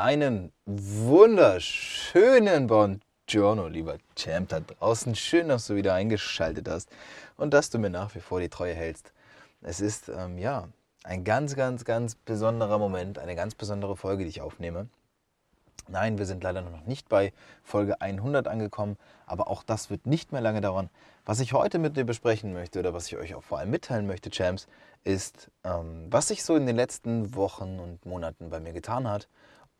Einen wunderschönen Buongiorno, lieber Champ da draußen. Schön, dass du wieder eingeschaltet hast und dass du mir nach wie vor die Treue hältst. Es ist, ähm, ja, ein ganz, ganz, ganz besonderer Moment, eine ganz besondere Folge, die ich aufnehme. Nein, wir sind leider noch nicht bei Folge 100 angekommen, aber auch das wird nicht mehr lange dauern. Was ich heute mit dir besprechen möchte oder was ich euch auch vor allem mitteilen möchte, Champs, ist, ähm, was sich so in den letzten Wochen und Monaten bei mir getan hat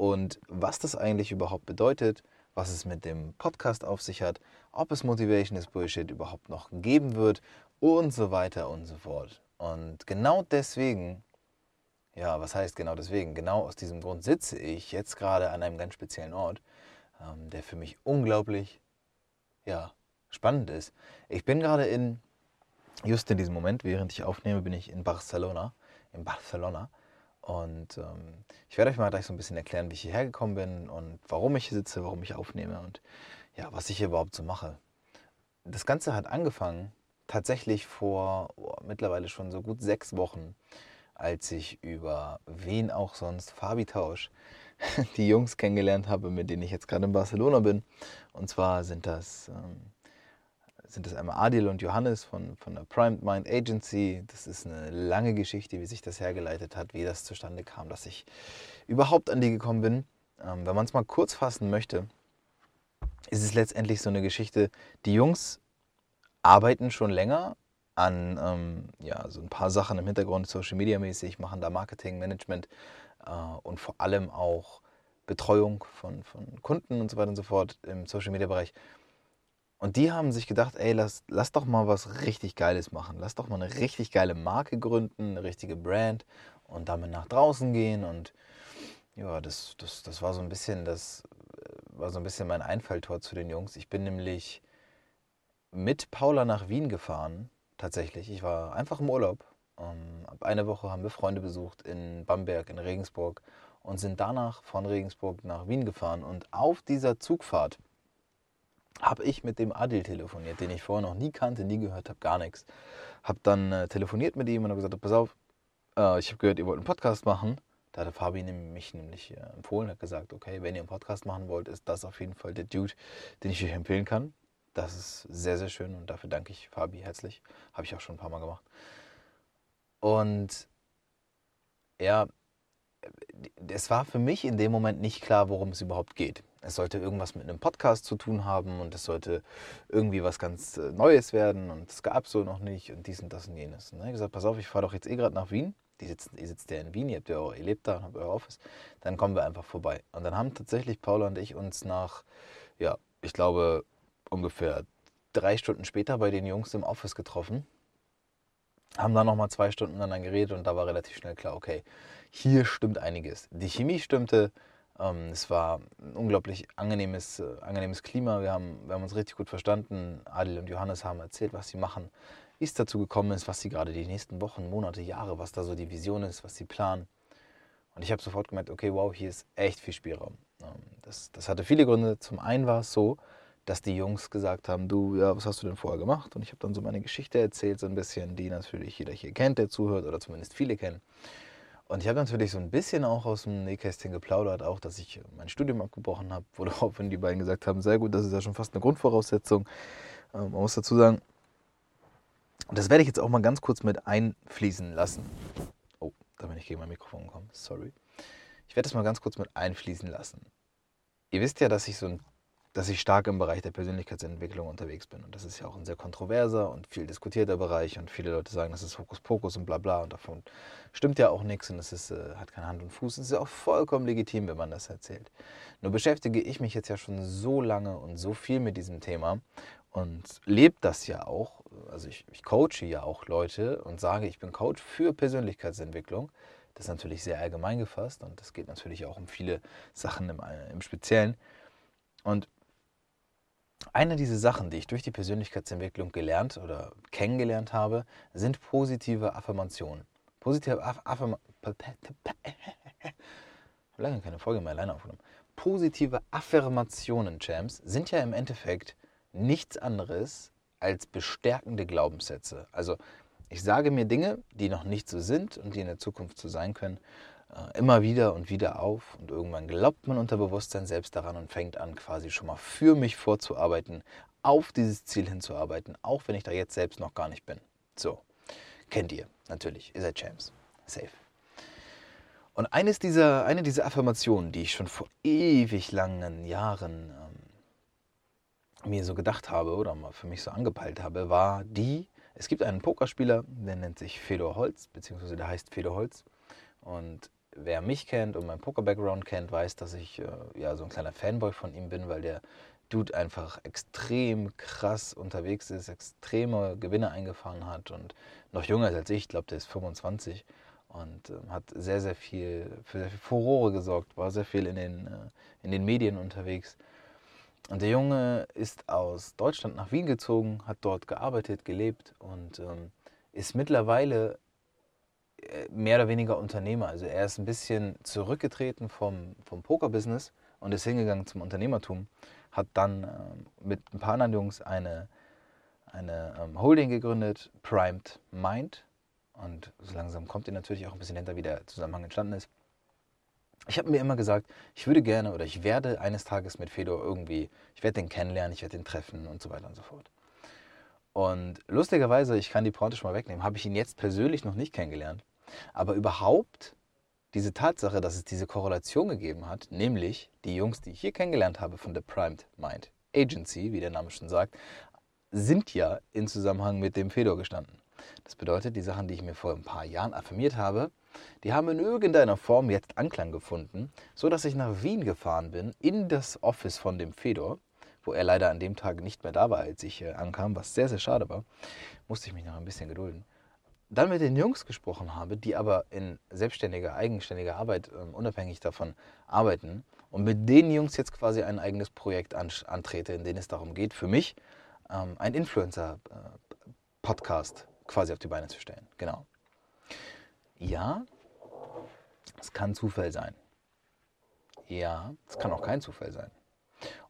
und was das eigentlich überhaupt bedeutet, was es mit dem Podcast auf sich hat, ob es Motivation is Bullshit überhaupt noch geben wird und so weiter und so fort. Und genau deswegen, ja, was heißt genau deswegen? Genau aus diesem Grund sitze ich jetzt gerade an einem ganz speziellen Ort, ähm, der für mich unglaublich, ja, spannend ist. Ich bin gerade in, just in diesem Moment, während ich aufnehme, bin ich in Barcelona, in Barcelona und ähm, ich werde euch mal gleich so ein bisschen erklären, wie ich hierher gekommen bin und warum ich hier sitze, warum ich aufnehme und ja, was ich hier überhaupt so mache. Das Ganze hat angefangen tatsächlich vor oh, mittlerweile schon so gut sechs Wochen, als ich über wen auch sonst, Fabi Tausch, die Jungs kennengelernt habe, mit denen ich jetzt gerade in Barcelona bin. Und zwar sind das ähm, sind es einmal Adil und Johannes von, von der Primed Mind Agency. Das ist eine lange Geschichte, wie sich das hergeleitet hat, wie das zustande kam, dass ich überhaupt an die gekommen bin. Ähm, wenn man es mal kurz fassen möchte, ist es letztendlich so eine Geschichte, die Jungs arbeiten schon länger an ähm, ja, so ein paar Sachen im Hintergrund, Social Media mäßig, machen da Marketing, Management äh, und vor allem auch Betreuung von, von Kunden und so weiter und so fort im Social Media Bereich. Und die haben sich gedacht, ey, lass, lass doch mal was richtig Geiles machen. Lass doch mal eine richtig geile Marke gründen, eine richtige Brand und damit nach draußen gehen. Und ja, das, das, das war so ein bisschen, das äh, war so ein bisschen mein Einfalltor zu den Jungs. Ich bin nämlich mit Paula nach Wien gefahren, tatsächlich. Ich war einfach im Urlaub. Um, ab eine Woche haben wir Freunde besucht in Bamberg, in Regensburg und sind danach von Regensburg nach Wien gefahren. Und auf dieser Zugfahrt habe ich mit dem Adil telefoniert, den ich vorher noch nie kannte, nie gehört habe, gar nichts. Habe dann äh, telefoniert mit ihm und habe gesagt, pass auf, äh, ich habe gehört, ihr wollt einen Podcast machen. Da hat Fabi mich nämlich äh, empfohlen, hat gesagt, okay, wenn ihr einen Podcast machen wollt, ist das auf jeden Fall der Dude, den ich euch empfehlen kann. Das ist sehr, sehr schön und dafür danke ich Fabi herzlich. Habe ich auch schon ein paar Mal gemacht. Und ja, es war für mich in dem Moment nicht klar, worum es überhaupt geht. Es sollte irgendwas mit einem Podcast zu tun haben und es sollte irgendwie was ganz äh, Neues werden und es gab so noch nicht und dies und das und jenes. Und ne? ich gesagt, pass auf, ich fahre doch jetzt eh gerade nach Wien. Die sitzt, ihr sitzt ja in Wien, ihr, habt ja auch, ihr lebt da und habt euer Office. Dann kommen wir einfach vorbei. Und dann haben tatsächlich Paula und ich uns nach, ja, ich glaube, ungefähr drei Stunden später bei den Jungs im Office getroffen. Haben dann nochmal zwei Stunden miteinander geredet und da war relativ schnell klar, okay, hier stimmt einiges. Die Chemie stimmte, es war ein unglaublich angenehmes, äh, angenehmes Klima. Wir haben, wir haben uns richtig gut verstanden. Adel und Johannes haben erzählt, was sie machen, wie es dazu gekommen ist, was sie gerade die nächsten Wochen, Monate, Jahre, was da so die Vision ist, was sie planen. Und ich habe sofort gemerkt, okay, wow, hier ist echt viel Spielraum. Ähm, das, das hatte viele Gründe. Zum einen war es so, dass die Jungs gesagt haben, du, ja, was hast du denn vorher gemacht? Und ich habe dann so meine Geschichte erzählt, so ein bisschen, die natürlich jeder hier kennt, der zuhört, oder zumindest viele kennen. Und ich habe natürlich so ein bisschen auch aus dem Nähkästchen geplaudert, auch, dass ich mein Studium abgebrochen habe, woraufhin die beiden gesagt haben, sehr gut, das ist ja schon fast eine Grundvoraussetzung. Ähm, man muss dazu sagen, das werde ich jetzt auch mal ganz kurz mit einfließen lassen. Oh, da bin ich gegen mein Mikrofon gekommen, sorry. Ich werde das mal ganz kurz mit einfließen lassen. Ihr wisst ja, dass ich so ein dass ich stark im Bereich der Persönlichkeitsentwicklung unterwegs bin. Und das ist ja auch ein sehr kontroverser und viel diskutierter Bereich. Und viele Leute sagen, das ist Hokuspokus und bla bla. Und davon stimmt ja auch nichts und es ist, äh, hat keine Hand und Fuß. Es ist ja auch vollkommen legitim, wenn man das erzählt. Nur beschäftige ich mich jetzt ja schon so lange und so viel mit diesem Thema und lebe das ja auch. Also ich, ich coache ja auch Leute und sage, ich bin Coach für Persönlichkeitsentwicklung Das ist natürlich sehr allgemein gefasst und das geht natürlich auch um viele Sachen im, äh, im Speziellen. Und eine dieser Sachen, die ich durch die Persönlichkeitsentwicklung gelernt oder kennengelernt habe, sind positive Affirmationen. Positive Affirmationen. lange keine Folge mehr alleine aufgenommen. Positive Affirmationen, Champs, sind ja im Endeffekt nichts anderes als bestärkende Glaubenssätze. Also ich sage mir Dinge, die noch nicht so sind und die in der Zukunft so sein können, immer wieder und wieder auf und irgendwann glaubt mein Unterbewusstsein selbst daran und fängt an, quasi schon mal für mich vorzuarbeiten, auf dieses Ziel hinzuarbeiten, auch wenn ich da jetzt selbst noch gar nicht bin. So, kennt ihr natürlich, ihr seid Champs. Safe. Und eines dieser, eine dieser Affirmationen, die ich schon vor ewig langen Jahren ähm, mir so gedacht habe oder mal für mich so angepeilt habe, war die, es gibt einen Pokerspieler, der nennt sich Fedor Holz, beziehungsweise der heißt Fedor Holz. Und wer mich kennt und meinen Poker-Background kennt, weiß, dass ich äh, ja so ein kleiner Fanboy von ihm bin, weil der Dude einfach extrem krass unterwegs ist, extreme Gewinne eingefahren hat und noch jünger ist als ich, ich glaube, der ist 25 und äh, hat sehr, sehr viel für sehr viel Furore gesorgt, war sehr viel in den, äh, in den Medien unterwegs. Und der Junge ist aus Deutschland nach Wien gezogen, hat dort gearbeitet, gelebt und ähm, ist mittlerweile mehr oder weniger Unternehmer. Also er ist ein bisschen zurückgetreten vom, vom Poker-Business und ist hingegangen zum Unternehmertum. Hat dann ähm, mit ein paar anderen Jungs eine, eine ähm, Holding gegründet, Primed Mind. Und so langsam kommt ihr natürlich auch ein bisschen hinter, wie der Zusammenhang entstanden ist. Ich habe mir immer gesagt, ich würde gerne oder ich werde eines Tages mit Fedor irgendwie, ich werde den kennenlernen, ich werde den treffen und so weiter und so fort. Und lustigerweise, ich kann die Pointe schon mal wegnehmen, habe ich ihn jetzt persönlich noch nicht kennengelernt. Aber überhaupt diese Tatsache, dass es diese Korrelation gegeben hat, nämlich die Jungs, die ich hier kennengelernt habe von der Primed Mind Agency, wie der Name schon sagt, sind ja in Zusammenhang mit dem Fedor gestanden. Das bedeutet, die Sachen, die ich mir vor ein paar Jahren affirmiert habe, die haben in irgendeiner Form jetzt Anklang gefunden, so dass ich nach Wien gefahren bin, in das Office von dem Fedor, wo er leider an dem Tag nicht mehr da war, als ich äh, ankam, was sehr, sehr schade war. Musste ich mich noch ein bisschen gedulden dann mit den Jungs gesprochen habe, die aber in selbstständiger, eigenständiger Arbeit äh, unabhängig davon arbeiten und mit den Jungs jetzt quasi ein eigenes Projekt an, antrete, in dem es darum geht, für mich ähm, ein Influencer-Podcast quasi auf die Beine zu stellen. Genau. Ja, es kann Zufall sein. Ja, es kann auch kein Zufall sein.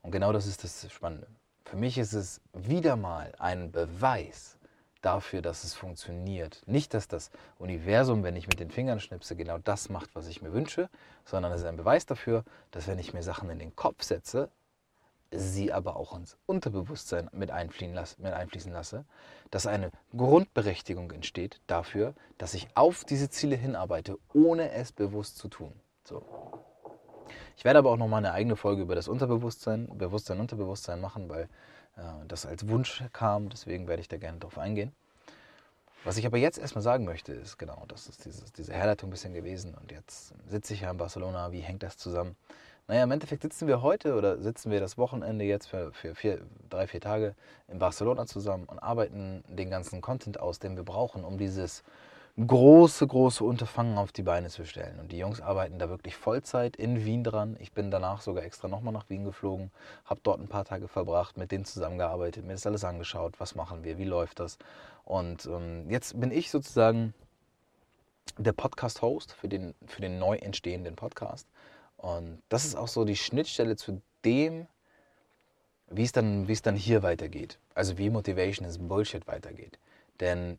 Und genau das ist das Spannende. Für mich ist es wieder mal ein Beweis, dafür, dass es funktioniert. Nicht, dass das Universum, wenn ich mit den Fingern schnipse, genau das macht, was ich mir wünsche, sondern es ist ein Beweis dafür, dass wenn ich mir Sachen in den Kopf setze, sie aber auch ins Unterbewusstsein mit einfließen, lasse, mit einfließen lasse, dass eine Grundberechtigung entsteht dafür, dass ich auf diese Ziele hinarbeite, ohne es bewusst zu tun. So. Ich werde aber auch noch mal eine eigene Folge über das Unterbewusstsein, Bewusstsein, Unterbewusstsein machen, weil das als Wunsch kam. Deswegen werde ich da gerne drauf eingehen. Was ich aber jetzt erstmal sagen möchte, ist genau, das ist dieses, diese Herleitung ein bisschen gewesen. Und jetzt sitze ich ja in Barcelona. Wie hängt das zusammen? Naja, im Endeffekt sitzen wir heute oder sitzen wir das Wochenende jetzt für, für vier, drei, vier Tage in Barcelona zusammen und arbeiten den ganzen Content aus, den wir brauchen, um dieses große, große Unterfangen auf die Beine zu stellen. Und die Jungs arbeiten da wirklich Vollzeit in Wien dran. Ich bin danach sogar extra nochmal nach Wien geflogen, habe dort ein paar Tage verbracht, mit denen zusammengearbeitet, mir das alles angeschaut, was machen wir, wie läuft das. Und ähm, jetzt bin ich sozusagen der Podcast-Host für den, für den neu entstehenden Podcast. Und das ist auch so die Schnittstelle zu dem, wie es dann, wie es dann hier weitergeht. Also wie Motivation is Bullshit weitergeht. Denn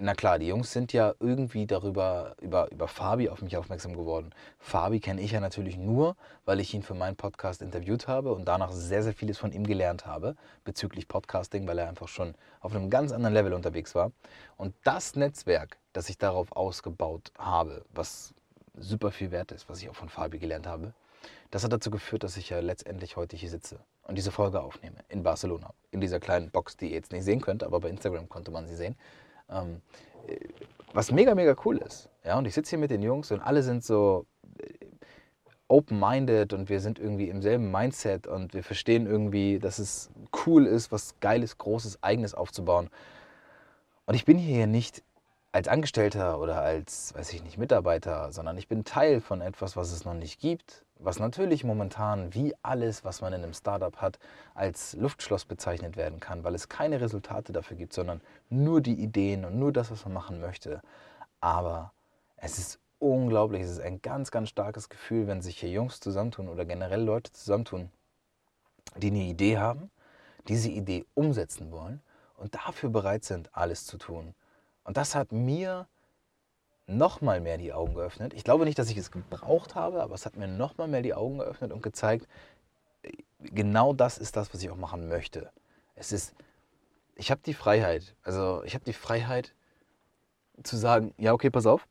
na klar, die Jungs sind ja irgendwie darüber, über, über Fabi auf mich aufmerksam geworden. Fabi kenne ich ja natürlich nur, weil ich ihn für meinen Podcast interviewt habe und danach sehr, sehr vieles von ihm gelernt habe bezüglich Podcasting, weil er einfach schon auf einem ganz anderen Level unterwegs war. Und das Netzwerk, das ich darauf ausgebaut habe, was super viel wert ist, was ich auch von Fabi gelernt habe, das hat dazu geführt, dass ich ja letztendlich heute hier sitze und diese Folge aufnehme in Barcelona. In dieser kleinen Box, die ihr jetzt nicht sehen könnt, aber bei Instagram konnte man sie sehen. Ähm, was mega, mega cool ist. Ja, und ich sitze hier mit den Jungs und alle sind so äh, open-minded und wir sind irgendwie im selben Mindset und wir verstehen irgendwie, dass es cool ist, was Geiles, Großes, Eigenes aufzubauen. Und ich bin hier nicht, als Angestellter oder als, weiß ich nicht, Mitarbeiter, sondern ich bin Teil von etwas, was es noch nicht gibt, was natürlich momentan wie alles, was man in einem Startup hat, als Luftschloss bezeichnet werden kann, weil es keine Resultate dafür gibt, sondern nur die Ideen und nur das, was man machen möchte. Aber es ist unglaublich, es ist ein ganz, ganz starkes Gefühl, wenn sich hier Jungs zusammentun oder generell Leute zusammentun, die eine Idee haben, diese Idee umsetzen wollen und dafür bereit sind, alles zu tun. Und das hat mir noch mal mehr die Augen geöffnet. Ich glaube nicht, dass ich es gebraucht habe, aber es hat mir noch mal mehr die Augen geöffnet und gezeigt, genau das ist das, was ich auch machen möchte. Es ist, ich habe die Freiheit, also ich habe die Freiheit zu sagen, ja okay, pass auf,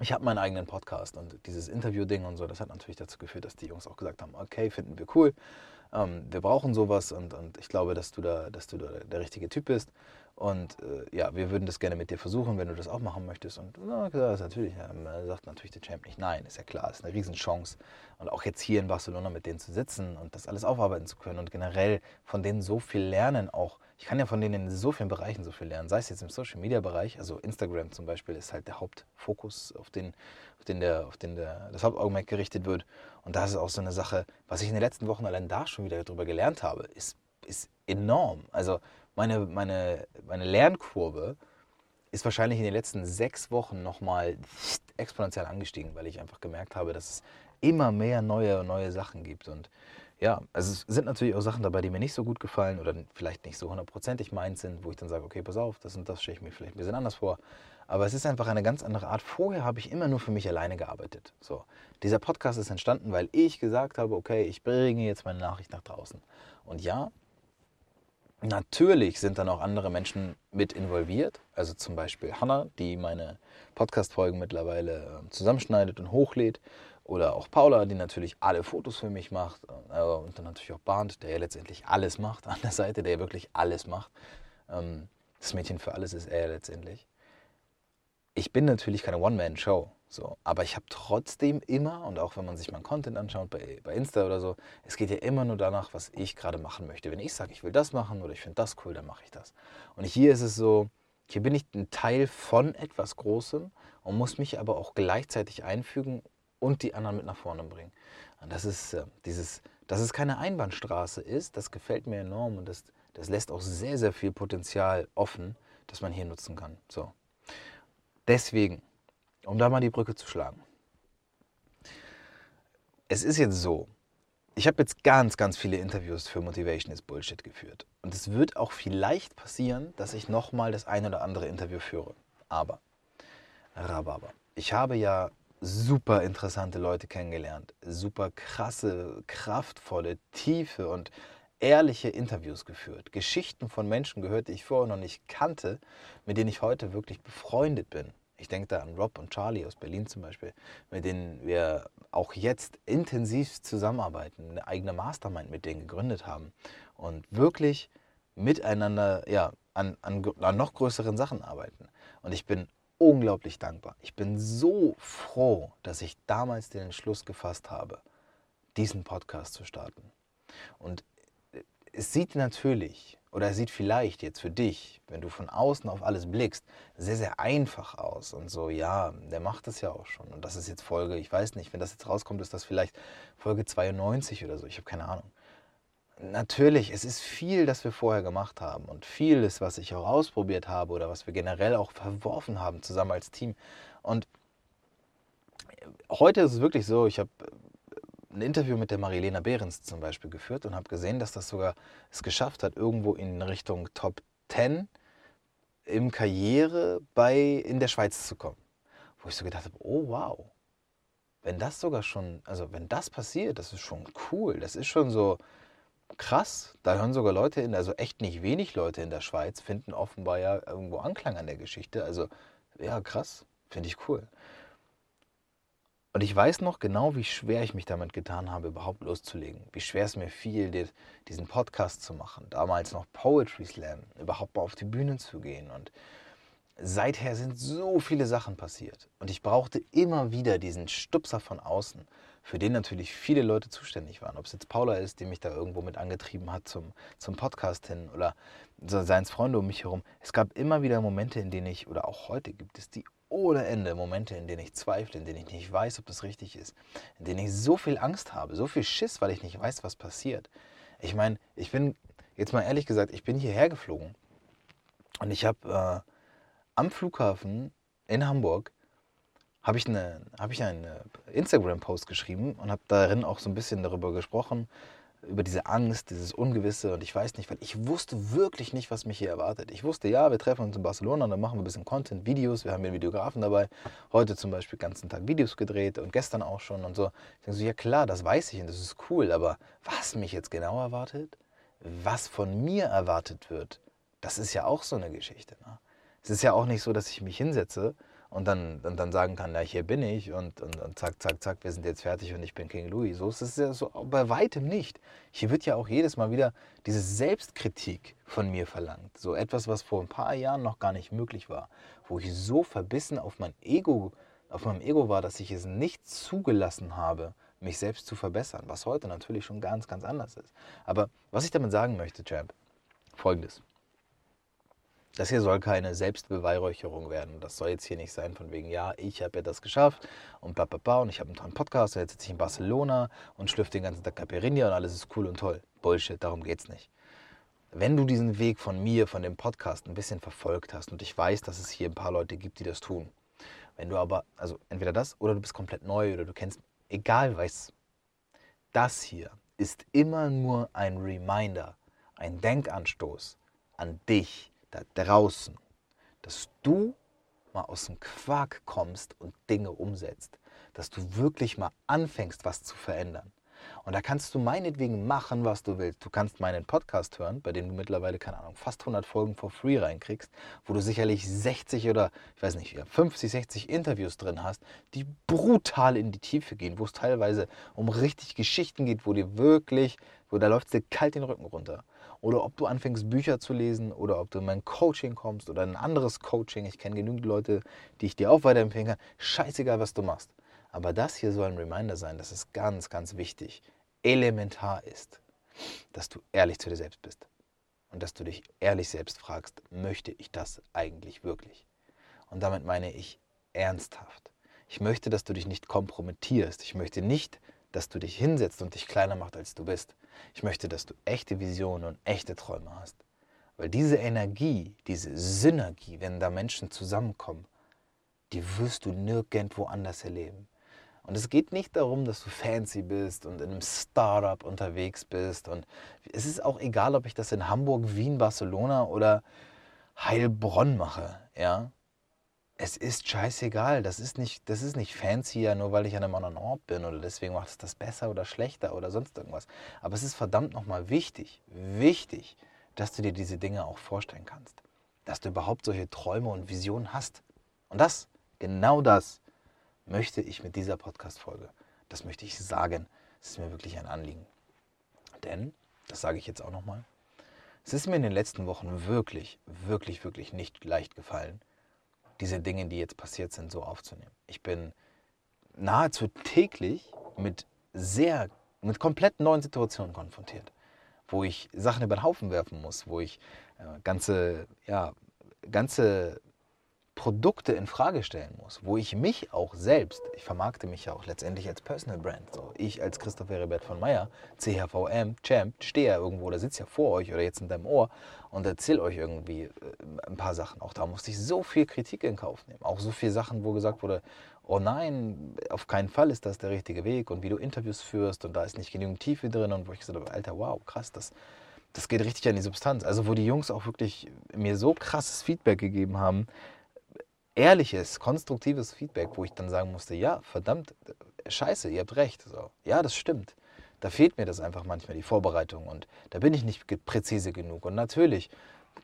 ich habe meinen eigenen Podcast und dieses Interview-Ding und so, das hat natürlich dazu geführt, dass die Jungs auch gesagt haben, okay, finden wir cool, ähm, wir brauchen sowas und, und ich glaube, dass du da, dass du da der richtige Typ bist. Und äh, ja, wir würden das gerne mit dir versuchen, wenn du das auch machen möchtest. Und na, das natürlich, ähm, sagt natürlich der Champ nicht nein, ist ja klar, ist eine Riesenchance. Und auch jetzt hier in Barcelona mit denen zu sitzen und das alles aufarbeiten zu können und generell von denen so viel lernen auch. Ich kann ja von denen in so vielen Bereichen so viel lernen, sei es jetzt im Social Media Bereich, also Instagram zum Beispiel ist halt der Hauptfokus, auf den, auf den, der, auf den der, das Hauptaugenmerk gerichtet wird. Und da ist auch so eine Sache, was ich in den letzten Wochen allein da schon wieder darüber gelernt habe, ist, ist enorm. Also meine, meine, meine Lernkurve ist wahrscheinlich in den letzten sechs Wochen nochmal exponentiell angestiegen, weil ich einfach gemerkt habe, dass es immer mehr neue neue Sachen gibt. Und ja, also es sind natürlich auch Sachen dabei, die mir nicht so gut gefallen oder vielleicht nicht so hundertprozentig meins sind, wo ich dann sage, okay, pass auf, das und das stelle ich mir vielleicht ein bisschen anders vor. Aber es ist einfach eine ganz andere Art. Vorher habe ich immer nur für mich alleine gearbeitet. So, dieser Podcast ist entstanden, weil ich gesagt habe, okay, ich bringe jetzt meine Nachricht nach draußen. Und ja, Natürlich sind dann auch andere Menschen mit involviert, also zum Beispiel Hannah, die meine Podcast-Folgen mittlerweile ähm, zusammenschneidet und hochlädt, oder auch Paula, die natürlich alle Fotos für mich macht, äh, und dann natürlich auch Barnt, der ja letztendlich alles macht an der Seite, der ja wirklich alles macht. Ähm, das Mädchen für alles ist er letztendlich. Ich bin natürlich keine One-Man-Show. So, aber ich habe trotzdem immer, und auch wenn man sich meinen Content anschaut bei, bei Insta oder so, es geht ja immer nur danach, was ich gerade machen möchte. Wenn ich sage, ich will das machen oder ich finde das cool, dann mache ich das. Und hier ist es so, hier bin ich ein Teil von etwas Großem und muss mich aber auch gleichzeitig einfügen und die anderen mit nach vorne bringen. Und das ist äh, dieses, dass es keine Einbahnstraße ist, das gefällt mir enorm und das, das lässt auch sehr, sehr viel Potenzial offen, das man hier nutzen kann. So. Deswegen um da mal die Brücke zu schlagen. Es ist jetzt so, ich habe jetzt ganz, ganz viele Interviews für Motivation is Bullshit geführt. Und es wird auch vielleicht passieren, dass ich nochmal das ein oder andere Interview führe. Aber, Rhabarber, ich habe ja super interessante Leute kennengelernt, super krasse, kraftvolle, tiefe und ehrliche Interviews geführt, Geschichten von Menschen gehört, die ich vorher noch nicht kannte, mit denen ich heute wirklich befreundet bin. Ich denke da an Rob und Charlie aus Berlin zum Beispiel, mit denen wir auch jetzt intensiv zusammenarbeiten, eine eigene Mastermind mit denen gegründet haben und wirklich miteinander ja, an, an, an noch größeren Sachen arbeiten. Und ich bin unglaublich dankbar. Ich bin so froh, dass ich damals den Entschluss gefasst habe, diesen Podcast zu starten. Und es sieht natürlich oder sieht vielleicht jetzt für dich, wenn du von außen auf alles blickst, sehr, sehr einfach aus. Und so, ja, der macht das ja auch schon. Und das ist jetzt Folge, ich weiß nicht, wenn das jetzt rauskommt, ist das vielleicht Folge 92 oder so. Ich habe keine Ahnung. Natürlich, es ist viel, das wir vorher gemacht haben und vieles, was ich auch ausprobiert habe oder was wir generell auch verworfen haben zusammen als Team. Und heute ist es wirklich so, ich habe ein Interview mit der Marilena Behrens zum Beispiel geführt und habe gesehen, dass das sogar es geschafft hat, irgendwo in Richtung Top 10 im Karriere bei, in der Schweiz zu kommen. Wo ich so gedacht habe, oh wow, wenn das sogar schon, also wenn das passiert, das ist schon cool. Das ist schon so krass. Da hören sogar Leute in, also echt nicht wenig Leute in der Schweiz, finden offenbar ja irgendwo Anklang an der Geschichte. Also ja, krass, finde ich cool. Und ich weiß noch genau, wie schwer ich mich damit getan habe, überhaupt loszulegen. Wie schwer es mir fiel, diesen Podcast zu machen. Damals noch Poetry Slam, überhaupt mal auf die Bühne zu gehen. Und seither sind so viele Sachen passiert. Und ich brauchte immer wieder diesen Stupser von außen für den natürlich viele Leute zuständig waren. Ob es jetzt Paula ist, die mich da irgendwo mit angetrieben hat zum, zum Podcast hin oder seien es Freunde um mich herum. Es gab immer wieder Momente, in denen ich, oder auch heute gibt es die ohne Ende Momente, in denen ich zweifle, in denen ich nicht weiß, ob das richtig ist, in denen ich so viel Angst habe, so viel Schiss, weil ich nicht weiß, was passiert. Ich meine, ich bin, jetzt mal ehrlich gesagt, ich bin hierher geflogen und ich habe äh, am Flughafen in Hamburg habe ich, eine, hab ich einen Instagram-Post geschrieben und habe darin auch so ein bisschen darüber gesprochen, über diese Angst, dieses Ungewisse und ich weiß nicht, weil ich wusste wirklich nicht, was mich hier erwartet. Ich wusste, ja, wir treffen uns in Barcelona, dann machen wir ein bisschen Content, Videos, wir haben einen Videografen dabei, heute zum Beispiel den ganzen Tag Videos gedreht und gestern auch schon und so. Ich denke so, ja klar, das weiß ich und das ist cool, aber was mich jetzt genau erwartet, was von mir erwartet wird, das ist ja auch so eine Geschichte. Ne? Es ist ja auch nicht so, dass ich mich hinsetze und dann, und dann sagen kann, ja, hier bin ich und, und, und, zack, zack, zack, wir sind jetzt fertig und ich bin King Louis. So ist es ja so bei weitem nicht. Hier wird ja auch jedes Mal wieder diese Selbstkritik von mir verlangt. So etwas, was vor ein paar Jahren noch gar nicht möglich war, wo ich so verbissen auf mein Ego, auf meinem Ego war, dass ich es nicht zugelassen habe, mich selbst zu verbessern, was heute natürlich schon ganz, ganz anders ist. Aber was ich damit sagen möchte, Champ, folgendes. Das hier soll keine Selbstbeweihräucherung werden. Das soll jetzt hier nicht sein von wegen, ja, ich habe ja das geschafft und bla bla bla und ich habe einen tollen Podcast jetzt sitze ich in Barcelona und schlürfe den ganzen Tag Caipirinha und alles ist cool und toll. Bullshit, darum geht's nicht. Wenn du diesen Weg von mir, von dem Podcast ein bisschen verfolgt hast und ich weiß, dass es hier ein paar Leute gibt, die das tun. Wenn du aber, also entweder das oder du bist komplett neu oder du kennst, egal was, das hier ist immer nur ein Reminder, ein Denkanstoß an dich, da draußen, dass du mal aus dem Quark kommst und Dinge umsetzt, dass du wirklich mal anfängst, was zu verändern. Und da kannst du meinetwegen machen, was du willst. Du kannst meinen Podcast hören, bei dem du mittlerweile, keine Ahnung, fast 100 Folgen for free reinkriegst, wo du sicherlich 60 oder, ich weiß nicht, 50, 60 Interviews drin hast, die brutal in die Tiefe gehen, wo es teilweise um richtig Geschichten geht, wo dir wirklich, wo da läuft es dir kalt den Rücken runter oder ob du anfängst, Bücher zu lesen oder ob du in mein Coaching kommst oder ein anderes Coaching. Ich kenne genügend Leute, die ich dir auch weiterempfehlen kann. Scheißegal, was du machst. Aber das hier soll ein Reminder sein, dass es ganz, ganz wichtig, elementar ist, dass du ehrlich zu dir selbst bist. Und dass du dich ehrlich selbst fragst, möchte ich das eigentlich wirklich? Und damit meine ich ernsthaft. Ich möchte, dass du dich nicht kompromittierst. Ich möchte nicht, dass du dich hinsetzt und dich kleiner machst, als du bist. Ich möchte, dass du echte Visionen und echte Träume hast. Weil diese Energie, diese Synergie, wenn da Menschen zusammenkommen, die wirst du nirgendwo anders erleben. Und es geht nicht darum, dass du fancy bist und in einem Startup unterwegs bist. Und es ist auch egal, ob ich das in Hamburg, Wien, Barcelona oder Heilbronn mache. Ja? Es ist scheißegal. Das ist nicht, das ist nicht fancy, ja, nur weil ich an einem anderen Ort bin oder deswegen macht es das besser oder schlechter oder sonst irgendwas. Aber es ist verdammt nochmal wichtig, wichtig, dass du dir diese Dinge auch vorstellen kannst. Dass du überhaupt solche Träume und Visionen hast. Und das, genau das, möchte ich mit dieser Podcast-Folge, das möchte ich sagen. Es ist mir wirklich ein Anliegen. Denn, das sage ich jetzt auch nochmal, es ist mir in den letzten Wochen wirklich, wirklich, wirklich nicht leicht gefallen, diese Dinge, die jetzt passiert sind, so aufzunehmen. Ich bin nahezu täglich mit sehr, mit komplett neuen Situationen konfrontiert, wo ich Sachen über den Haufen werfen muss, wo ich äh, ganze, ja, ganze Produkte in Frage stellen muss, wo ich mich auch selbst, ich vermarkte mich ja auch letztendlich als Personal Brand. So, ich als Christoph Heribert von Meyer, CHVM, Champ, stehe ja irgendwo oder sitze ja vor euch oder jetzt in deinem Ohr und erzähle euch irgendwie äh, ein paar Sachen. Auch da musste ich so viel Kritik in Kauf nehmen. Auch so viele Sachen, wo gesagt wurde, oh nein, auf keinen Fall ist das der richtige Weg und wie du Interviews führst und da ist nicht genügend Tiefe drin und wo ich gesagt habe, Alter, wow, krass, das, das geht richtig an die Substanz. Also wo die Jungs auch wirklich mir so krasses Feedback gegeben haben, ehrliches, konstruktives Feedback, wo ich dann sagen musste, ja, verdammt, scheiße, ihr habt recht. So, ja, das stimmt. Da fehlt mir das einfach manchmal, die Vorbereitung. Und da bin ich nicht präzise genug. Und natürlich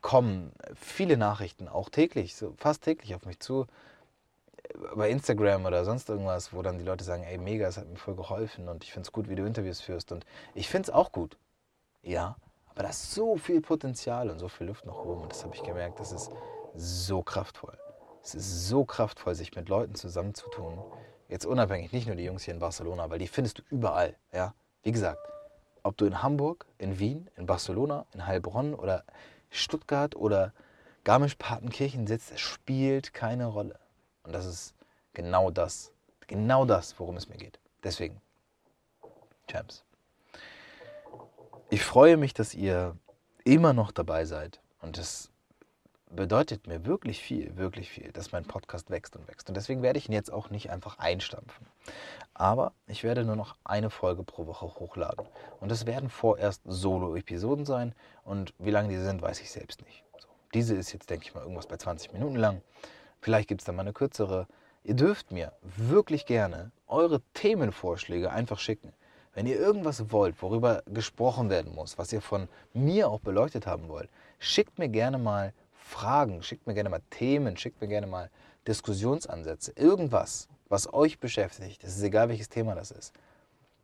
kommen viele Nachrichten auch täglich, so fast täglich auf mich zu, bei Instagram oder sonst irgendwas, wo dann die Leute sagen, ey, mega, es hat mir voll geholfen und ich finde es gut, wie du Interviews führst. Und ich finde es auch gut. Ja, aber da ist so viel Potenzial und so viel Luft nach oben. Und das habe ich gemerkt, das ist so kraftvoll. Es ist so kraftvoll, sich mit Leuten zusammenzutun, Jetzt unabhängig, nicht nur die Jungs hier in Barcelona, weil die findest du überall. Ja? Wie gesagt, ob du in Hamburg, in Wien, in Barcelona, in Heilbronn oder Stuttgart oder Garmisch-Partenkirchen sitzt, spielt keine Rolle. Und das ist genau das, genau das, worum es mir geht. Deswegen, Champs. Ich freue mich, dass ihr immer noch dabei seid. Und das bedeutet mir wirklich viel, wirklich viel, dass mein Podcast wächst und wächst. Und deswegen werde ich ihn jetzt auch nicht einfach einstampfen. Aber ich werde nur noch eine Folge pro Woche hochladen. Und es werden vorerst Solo-Episoden sein. Und wie lange die sind, weiß ich selbst nicht. So. Diese ist jetzt, denke ich mal, irgendwas bei 20 Minuten lang. Vielleicht gibt es dann mal eine kürzere. Ihr dürft mir wirklich gerne eure Themenvorschläge einfach schicken. Wenn ihr irgendwas wollt, worüber gesprochen werden muss, was ihr von mir auch beleuchtet haben wollt, schickt mir gerne mal Fragen, schickt mir gerne mal Themen, schickt mir gerne mal Diskussionsansätze, irgendwas, was euch beschäftigt. Es ist egal, welches Thema das ist.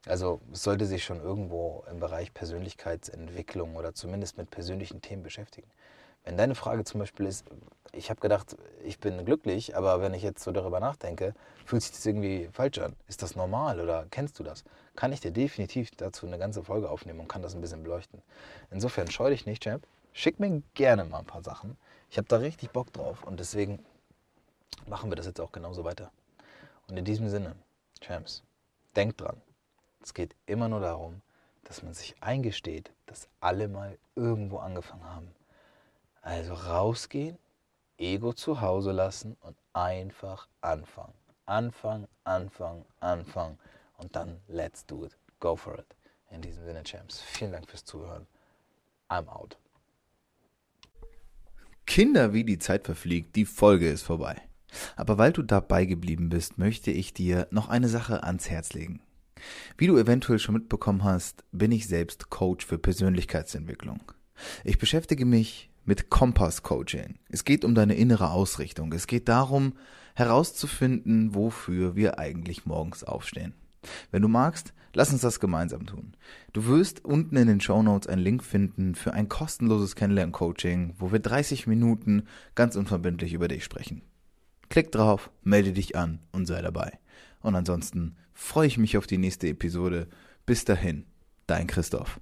Also es sollte sich schon irgendwo im Bereich Persönlichkeitsentwicklung oder zumindest mit persönlichen Themen beschäftigen. Wenn deine Frage zum Beispiel ist, ich habe gedacht, ich bin glücklich, aber wenn ich jetzt so darüber nachdenke, fühlt sich das irgendwie falsch an. Ist das normal oder kennst du das? Kann ich dir definitiv dazu eine ganze Folge aufnehmen und kann das ein bisschen beleuchten. Insofern scheu dich nicht, Champ. Schick mir gerne mal ein paar Sachen. Ich habe da richtig Bock drauf und deswegen machen wir das jetzt auch genauso weiter. Und in diesem Sinne, Champs, denkt dran, es geht immer nur darum, dass man sich eingesteht, dass alle mal irgendwo angefangen haben. Also rausgehen, Ego zu Hause lassen und einfach anfangen. Anfangen, anfangen, anfangen und dann let's do it. Go for it. In diesem Sinne, Champs, vielen Dank fürs Zuhören. I'm out. Kinder, wie die Zeit verfliegt, die Folge ist vorbei. Aber weil du dabei geblieben bist, möchte ich dir noch eine Sache ans Herz legen. Wie du eventuell schon mitbekommen hast, bin ich selbst Coach für Persönlichkeitsentwicklung. Ich beschäftige mich mit Kompass-Coaching. Es geht um deine innere Ausrichtung. Es geht darum, herauszufinden, wofür wir eigentlich morgens aufstehen. Wenn du magst, lass uns das gemeinsam tun. Du wirst unten in den Show Notes einen Link finden für ein kostenloses Kennenlern-Coaching, wo wir 30 Minuten ganz unverbindlich über dich sprechen. Klick drauf, melde dich an und sei dabei. Und ansonsten freue ich mich auf die nächste Episode. Bis dahin, dein Christoph.